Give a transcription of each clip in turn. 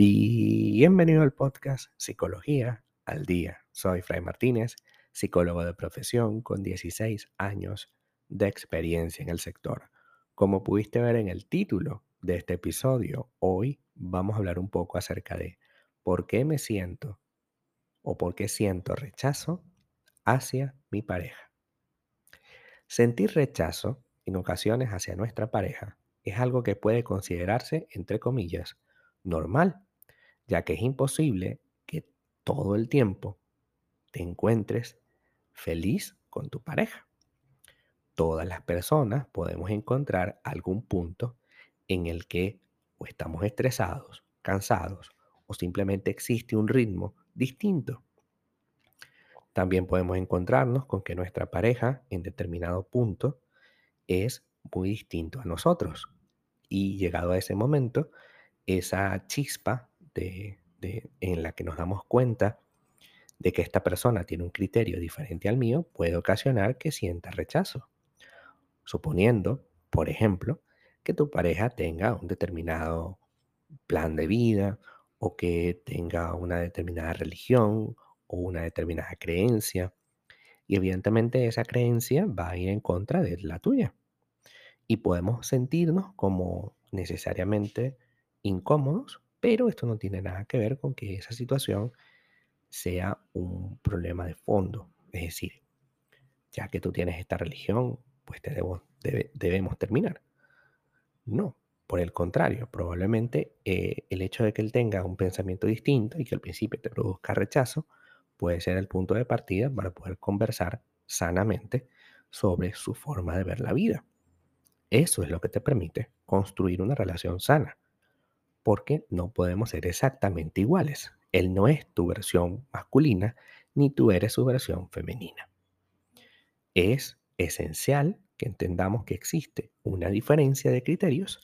Bienvenido al podcast Psicología al Día. Soy Fray Martínez, psicólogo de profesión con 16 años de experiencia en el sector. Como pudiste ver en el título de este episodio, hoy vamos a hablar un poco acerca de por qué me siento o por qué siento rechazo hacia mi pareja. Sentir rechazo en ocasiones hacia nuestra pareja es algo que puede considerarse, entre comillas, normal ya que es imposible que todo el tiempo te encuentres feliz con tu pareja. Todas las personas podemos encontrar algún punto en el que o estamos estresados, cansados o simplemente existe un ritmo distinto. También podemos encontrarnos con que nuestra pareja en determinado punto es muy distinto a nosotros. Y llegado a ese momento, esa chispa en la que nos damos cuenta de que esta persona tiene un criterio diferente al mío puede ocasionar que sienta rechazo. Suponiendo, por ejemplo, que tu pareja tenga un determinado plan de vida o que tenga una determinada religión o una determinada creencia. Y evidentemente esa creencia va a ir en contra de la tuya. Y podemos sentirnos como necesariamente incómodos pero esto no tiene nada que ver con que esa situación sea un problema de fondo. Es decir, ya que tú tienes esta religión, pues debemos terminar. No, por el contrario, probablemente eh, el hecho de que él tenga un pensamiento distinto y que al principio te produzca rechazo puede ser el punto de partida para poder conversar sanamente sobre su forma de ver la vida. Eso es lo que te permite construir una relación sana porque no podemos ser exactamente iguales. Él no es tu versión masculina, ni tú eres su versión femenina. Es esencial que entendamos que existe una diferencia de criterios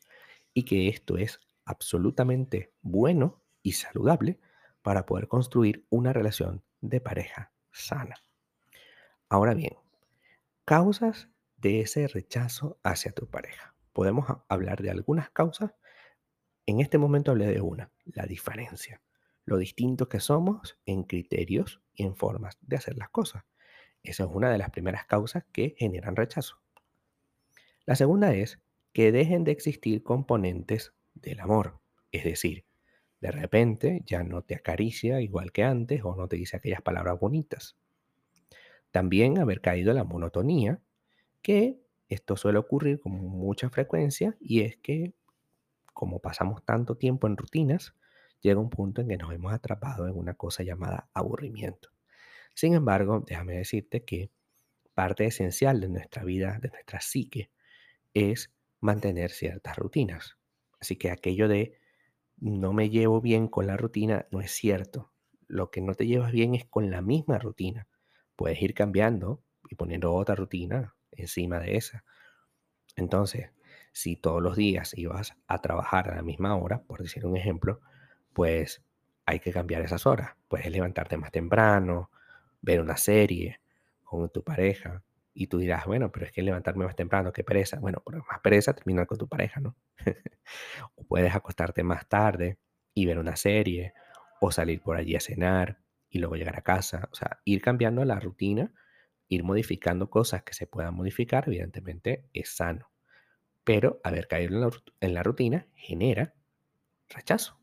y que esto es absolutamente bueno y saludable para poder construir una relación de pareja sana. Ahora bien, causas de ese rechazo hacia tu pareja. Podemos hablar de algunas causas en este momento hablé de una, la diferencia, lo distinto que somos en criterios y en formas de hacer las cosas. Esa es una de las primeras causas que generan rechazo. La segunda es que dejen de existir componentes del amor, es decir, de repente ya no te acaricia igual que antes o no te dice aquellas palabras bonitas. También haber caído en la monotonía, que esto suele ocurrir con mucha frecuencia y es que como pasamos tanto tiempo en rutinas, llega un punto en que nos hemos atrapado en una cosa llamada aburrimiento. Sin embargo, déjame decirte que parte esencial de nuestra vida, de nuestra psique, es mantener ciertas rutinas. Así que aquello de no me llevo bien con la rutina no es cierto. Lo que no te llevas bien es con la misma rutina. Puedes ir cambiando y poniendo otra rutina encima de esa. Entonces, si todos los días ibas a trabajar a la misma hora, por decir un ejemplo, pues hay que cambiar esas horas. Puedes levantarte más temprano, ver una serie con tu pareja y tú dirás, bueno, pero es que levantarme más temprano, qué pereza. Bueno, pero más pereza terminar con tu pareja, ¿no? o puedes acostarte más tarde y ver una serie o salir por allí a cenar y luego llegar a casa. O sea, ir cambiando la rutina, ir modificando cosas que se puedan modificar, evidentemente es sano pero haber caído en la, rutina genera rechazo.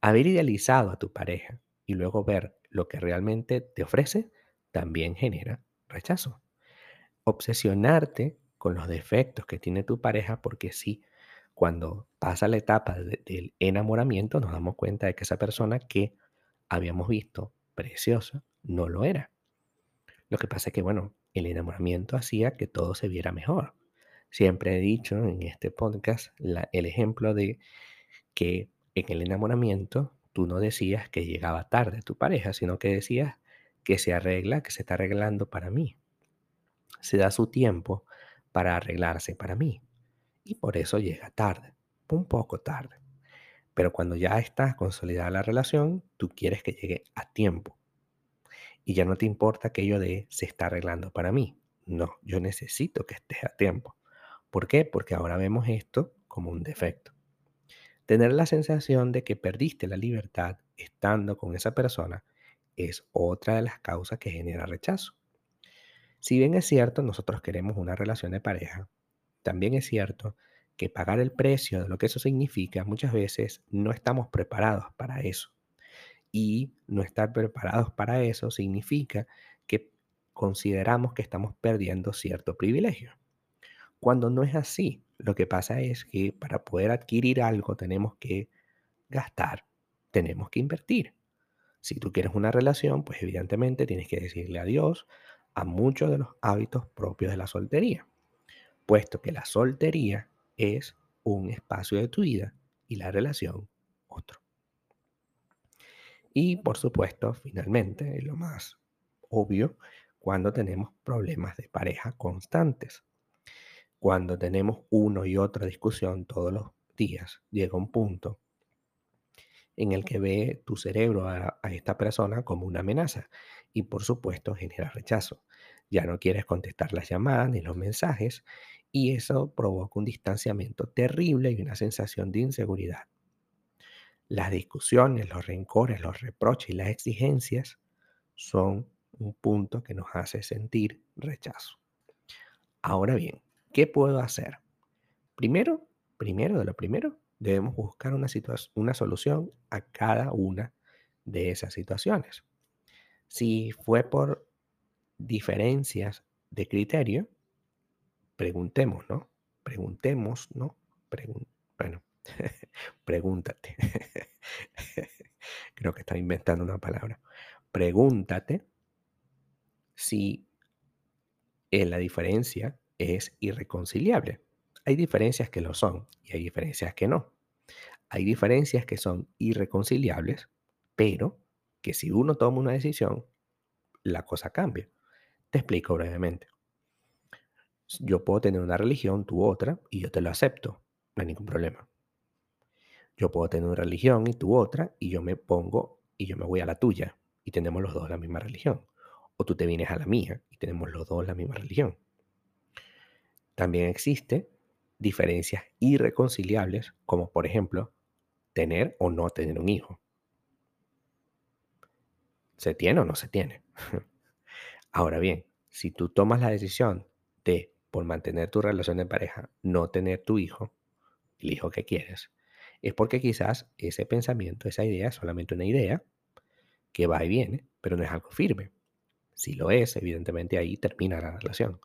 Haber idealizado a tu pareja y luego ver lo que realmente te ofrece también genera rechazo. Obsesionarte con los defectos que tiene tu pareja porque sí, cuando pasa la etapa del enamoramiento nos damos cuenta de que esa persona que habíamos visto preciosa no lo era. Lo que pasa es que, bueno, el enamoramiento hacía que todo se viera mejor. Siempre he dicho en este podcast el ejemplo de que en el enamoramiento tú no decías que llegaba tarde tu pareja, sino que decías que se arregla, que se está arreglando para mí. Se da su tiempo para arreglarse para mí. Y por eso llega tarde, un poco tarde. Pero cuando ya está consolidada la relación, tú quieres que llegue a tiempo. Y ya no te importa aquello de se está arreglando para mí. No, yo necesito que estés a tiempo. ¿Por qué? Porque ahora vemos esto como un defecto. Tener la sensación de que perdiste la libertad estando con esa persona es otra de las causas que genera rechazo. Si bien es cierto, nosotros queremos una relación de pareja, también es cierto que pagar el precio de lo que eso significa, muchas veces no estamos preparados para eso. Y no estar preparados para eso significa que consideramos que estamos perdiendo cierto privilegio. Cuando no es así, lo que pasa es que para poder adquirir algo tenemos que gastar, tenemos que invertir. Si tú quieres una relación, pues evidentemente tienes que decirle adiós a muchos de los hábitos propios de la soltería, puesto que la soltería es un espacio de tu vida y la relación otro. Y por supuesto, finalmente, lo más obvio, cuando tenemos problemas de pareja constantes. Cuando tenemos uno y otra discusión todos los días, llega un punto en el que ve tu cerebro a, a, esta persona como una amenaza y por supuesto genera rechazo. Ya no quieres contestar las llamadas ni los mensajes y eso provoca un distanciamiento terrible y una sensación de inseguridad. Las discusiones, los rencores, los reproches y las exigencias son un punto que nos hace sentir rechazo. Ahora bien, ¿qué puedo hacer? Primero, primero de lo primero, debemos buscar una, una solución a cada una de esas situaciones. Si fue por diferencias de criterio, preguntemos, ¿no? Preguntemos, ¿no? bueno, pregúntate. Creo que está inventando una palabra. Pregúntate si la diferencia es irreconciliable. Hay diferencias que lo son y hay diferencias que no. Hay diferencias que son irreconciliables, pero que si uno toma una decisión, la cosa cambia. Te explico brevemente. Yo puedo tener una religión, tú otra, y yo te lo acepto. No hay ningún problema. Yo puedo tener una religión y tú otra, y yo me pongo y yo me voy a la tuya, y tenemos los dos la misma religión. O tú te vienes a la mía y tenemos los dos la misma religión. También existe diferencias irreconciliables, como por ejemplo, tener o no tener un hijo. ¿Se tiene o no se tiene? Ahora bien, si tú tomas la decisión de, por mantener tu relación de pareja, no tener tu hijo, el hijo que quieres, es porque quizás ese pensamiento, esa idea es solamente una idea que va y viene, pero no es algo firme. Si lo es, evidentemente ahí termina la relación,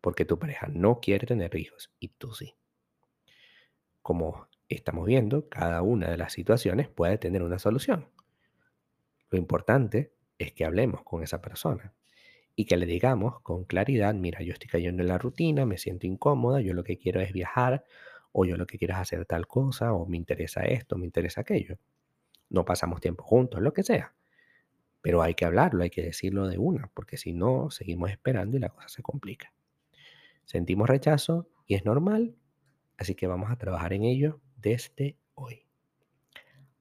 porque tu pareja no quiere tener hijos y tú sí. Como estamos viendo, cada una de las situaciones puede tener una solución. Lo importante es que hablemos con esa persona y que le digamos con claridad, mira, yo estoy cayendo en la rutina, me siento incómoda, yo lo que quiero es viajar, o yo lo que quiero es hacer tal cosa, o me interesa esto, me interesa aquello. No pasamos tiempo juntos, lo que sea. Pero hay que hablarlo, hay que decirlo de una, porque si no, seguimos esperando y la cosa se complica. Sentimos rechazo y es normal, así que vamos a trabajar en ello desde hoy.